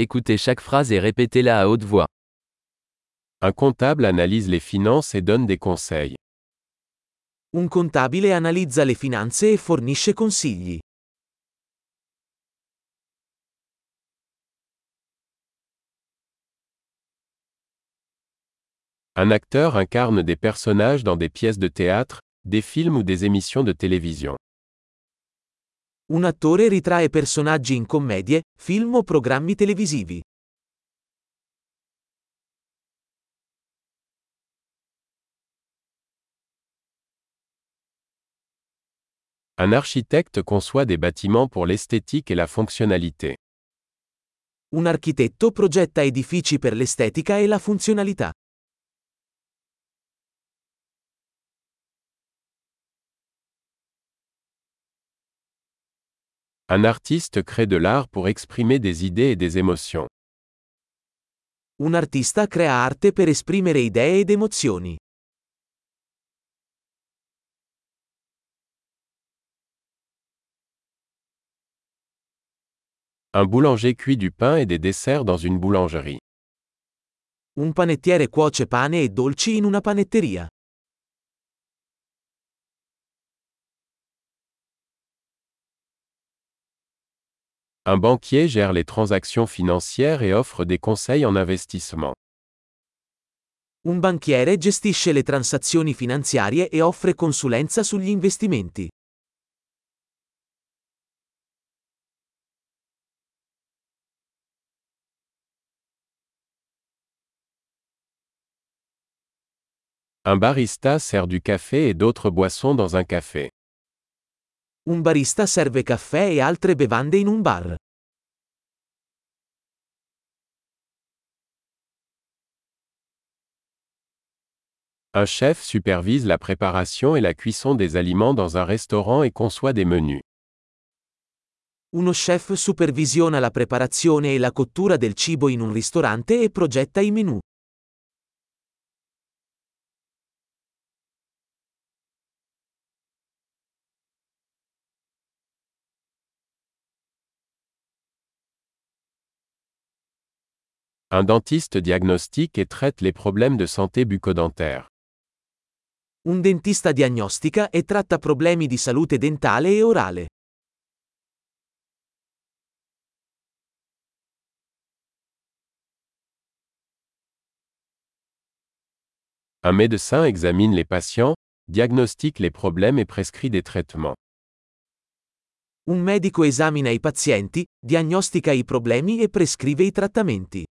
Écoutez chaque phrase et répétez-la à haute voix. Un comptable analyse les finances et donne des conseils. Un contabile analizza le finanze e fornisce consigli. Un acteur incarne des personnages dans des pièces de théâtre, des films ou des émissions de télévision. Un attore ritrae personaggi in commedie, film o programmi televisivi. Un architecte conçoit des bâtiments pour l'esthétique et la fonctionnalité. Un architetto progetta edifici per l'estetica e la funzionalità. Un artiste crée de l'art pour exprimer des idées et des émotions. Un artista crea arte per esprimere idee ed emozioni. Un boulanger cuit du pain et des desserts dans une boulangerie. Un panettiere cuoce pane e dolci in una panetteria. Un banquier gère les transactions financières et offre des conseils en investissement. Un banchiere gestisce le transazioni finanziarie e offre consulenza sugli investimenti. Un barista sert du café et d'autres boissons dans un café. Un barista serve caffè e altre bevande in un bar. Un chef supervise la préparation et la cuisson des aliments dans un restaurant et conçoit des menus. Uno chef supervisiona la preparazione e la cottura del cibo in un ristorante e progetta i menù. Un dentiste diagnostique et traite les problèmes de santé bucco-dentaire. Un dentista diagnostica e tratta problemi di salute dentale e orale. Un médecin examine les patients, diagnostique les problèmes et prescrit des traitements. Un medico esamina i pazienti, diagnostica i problemi e prescrive i trattamenti.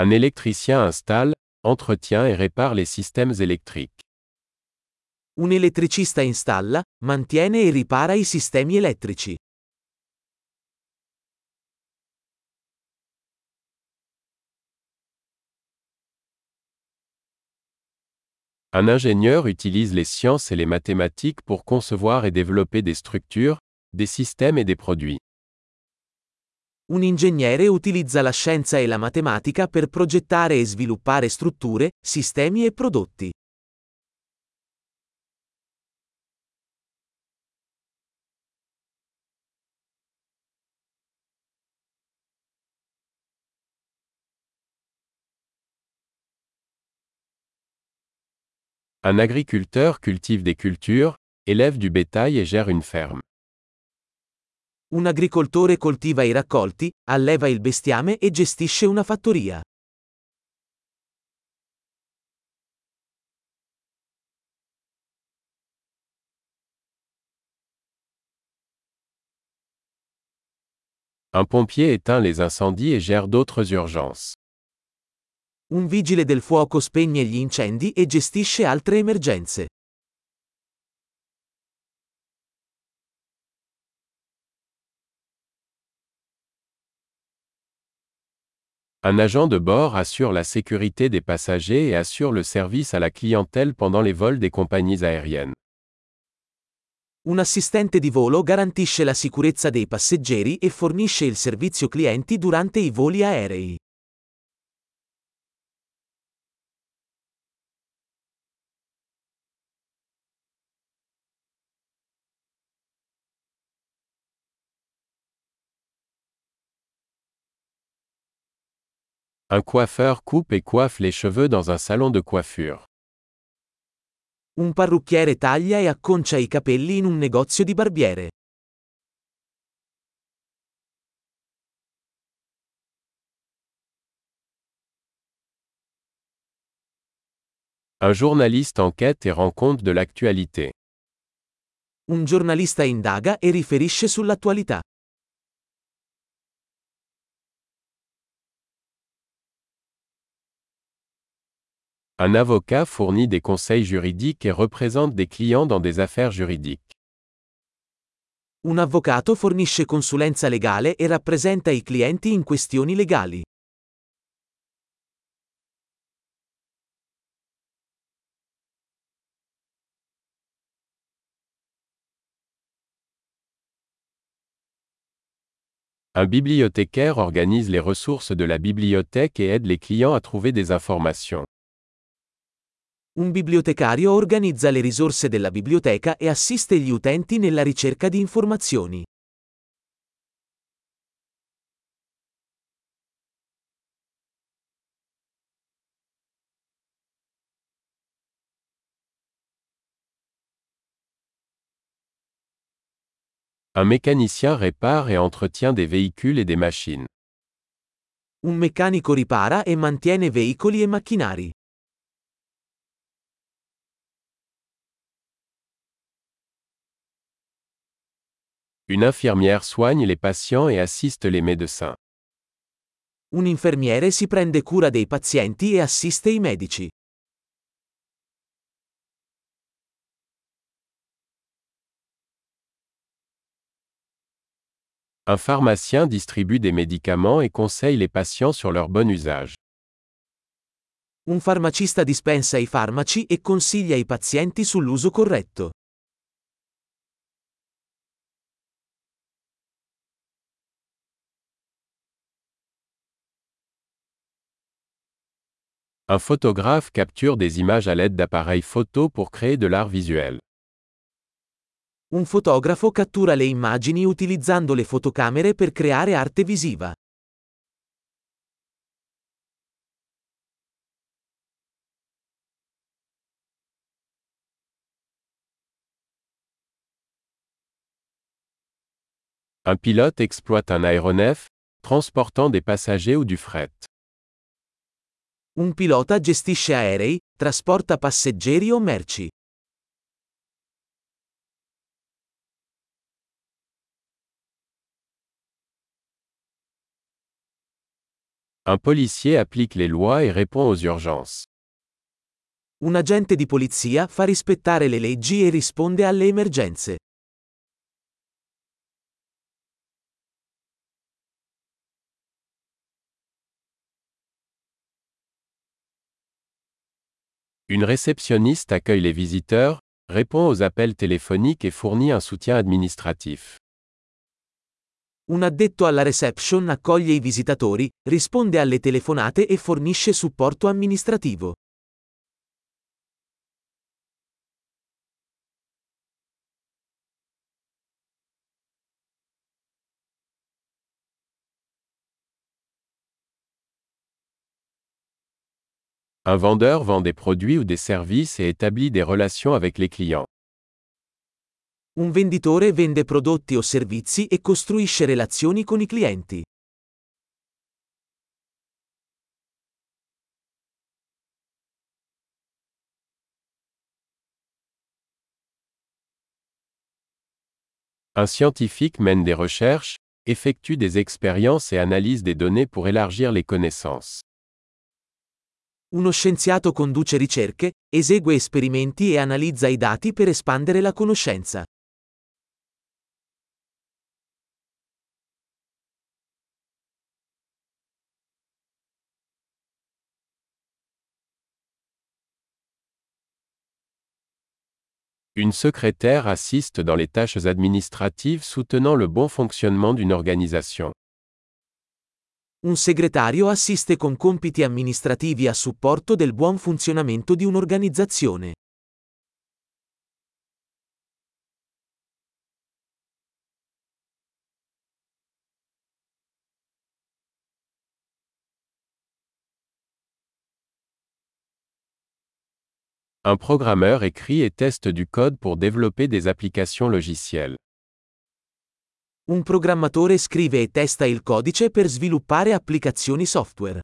Un électricien installe, entretient et répare les systèmes électriques. Un elettricista installa, mantiene e ripara i sistemi elettrici. Un ingénieur utilise les sciences et les mathématiques pour concevoir et développer des structures, des systèmes et des produits. Un ingegnere utilizza la scienza e la matematica per progettare e sviluppare strutture, sistemi e prodotti. Un agriculteur cultive des cultures, élève du bétail et gère une ferme. Un agricoltore coltiva i raccolti, alleva il bestiame e gestisce una fattoria. Un pompier éteint les incendies et gère d'autres urgences. Un vigile del fuoco spegne gli incendi e gestisce altre emergenze. Un agent de bord assure la sécurité des passagers et assure le service à la clientèle pendant les vols des compagnies aériennes. Un assistente di volo garantisce la sicurezza dei passeggeri e fornisce il servizio clienti durante i voli aerei. Un coiffeur coupe et coiffe les cheveux dans un salon de coiffure. Un parrucchiere taglia e acconcia i capelli in un negozio di barbiere. Un journaliste enquête et rend compte de l'actualité. Un giornalista indaga e riferisce sull'attualità. Un avocat fournit des conseils juridiques et représente des clients dans des affaires juridiques. Un avvocato fornisce consulenza legale e rappresenta i clienti in questioni legali. Un bibliothécaire organise les ressources de la bibliothèque et aide les clients à trouver des informations. Un bibliotecario organizza le risorse della biblioteca e assiste gli utenti nella ricerca di informazioni. Un mécanicien répare et entretient des véhicules et des machines. Un meccanico ripara e mantiene veicoli e macchinari. Une infirmière soigne les patients et assiste les médecins. Un infermiere si prende cura dei pazienti e assiste i medici. Un pharmacien distribue des médicaments et conseille les patients sur leur bon usage. Un farmacista dispensa i farmaci e consiglia i pazienti sull'uso corretto. Un photographe capture des images à l'aide d'appareils photo pour créer de l'art visuel. Un fotografo cattura le immagini utilizzando le fotocamere per creare arte visiva. Un pilote exploite un aéronef, transportant des passagers ou du fret. Un pilota gestisce aerei, trasporta passeggeri o merci. Un policier applique les lois et répond aux urgences. Un agente di polizia fa rispettare le leggi e risponde alle emergenze. Une réceptionniste accueille les visiteurs, répond aux appels téléphoniques et fournit un soutien administratif. Un addetto alla reception accoglie i visitatori, risponde alle telefonate e fornisce supporto amministrativo. Un vendeur vend des produits ou des services et établit des relations avec les clients. Un venditore vende prodotti o servizi e costruisce relazioni con i clienti. Un scientifique mène des recherches, effectue des expériences et analyse des données pour élargir les connaissances. Uno scienziato conduce ricerche, esegue esperimenti e analizza i dati per espandere la conoscenza. Une secrétaire assiste dans les tâches administratives soutenant le bon fonctionnement d'une organisation. Un segretario assiste con compiti amministrativi a supporto del buon funzionamento di un'organizzazione. Un programmeur écrit et teste du code pour développer des applications logicielles. Un programmatore scrive e testa il codice per sviluppare applicazioni software.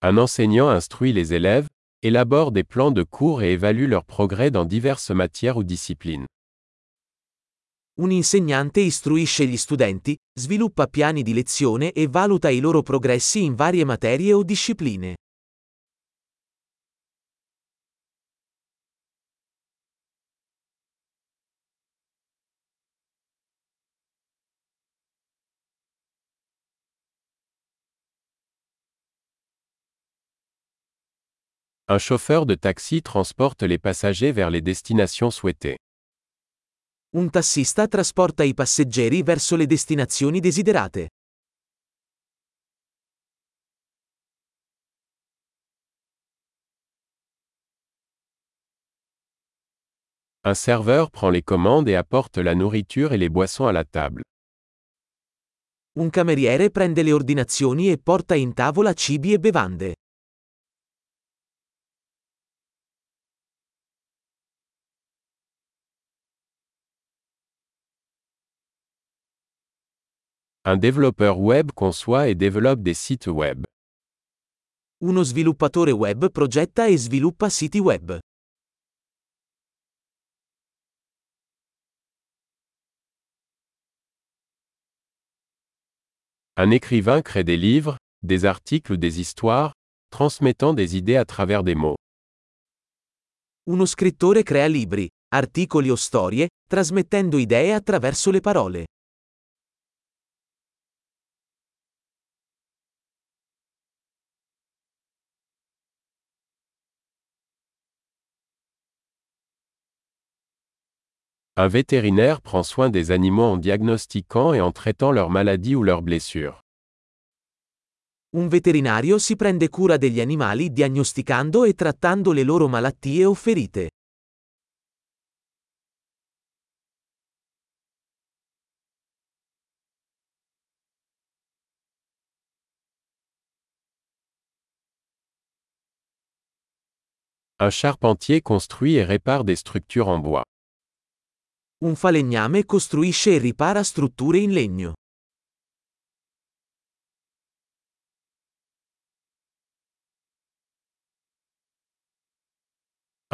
Un enseignant instruit les élèves, élabore des plans de cours et évalue leur progrès dans diverses matières ou disciplines. Un insegnante istruisce gli studenti, sviluppa piani di lezione e valuta i loro progressi in varie materie o discipline. Un chauffeur de taxi transporte les passagers vers les destinations souhaitées. Un tassista trasporta i passeggeri verso le destinazioni desiderate. Un serveur prend les commandes et apporte la nourriture et les boissons à la table. Un cameriere prende le ordinazioni e porta in tavola cibi e bevande. Un développeur web conçoit et développe des sites web. Uno sviluppatore web progetta e sviluppa siti web. Un écrivain crée des livres, des articles ou des histoires, transmettant des idées à travers des mots. Uno scrittore crea libri, articoli o storie, trasmettendo idee attraverso le parole. Un vétérinaire prend soin des animaux en diagnostiquant et en traitant leurs maladies ou leurs blessures. Un veterinario si prende cura degli animali diagnosticando e trattando le loro malattie o ferite. Un charpentier construit et répare des structures en bois. Un falegname costruisce e ripara strutture in legno.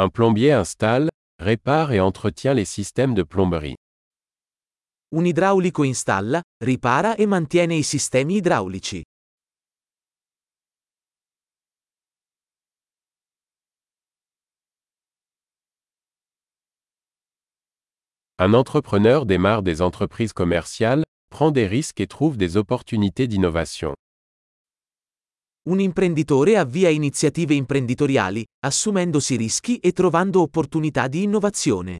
Un plombier installe, répare et entretient les systèmes de plomberie. Un idraulico installa, ripara e mantiene i sistemi idraulici. Un entrepreneur démarre des entreprises commerciales, prend des risques et trouve des opportunités d'innovation. Un imprenditore avvia iniziative imprenditoriali, assumendosi rischi e trovando opportunità di innovazione.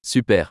Super.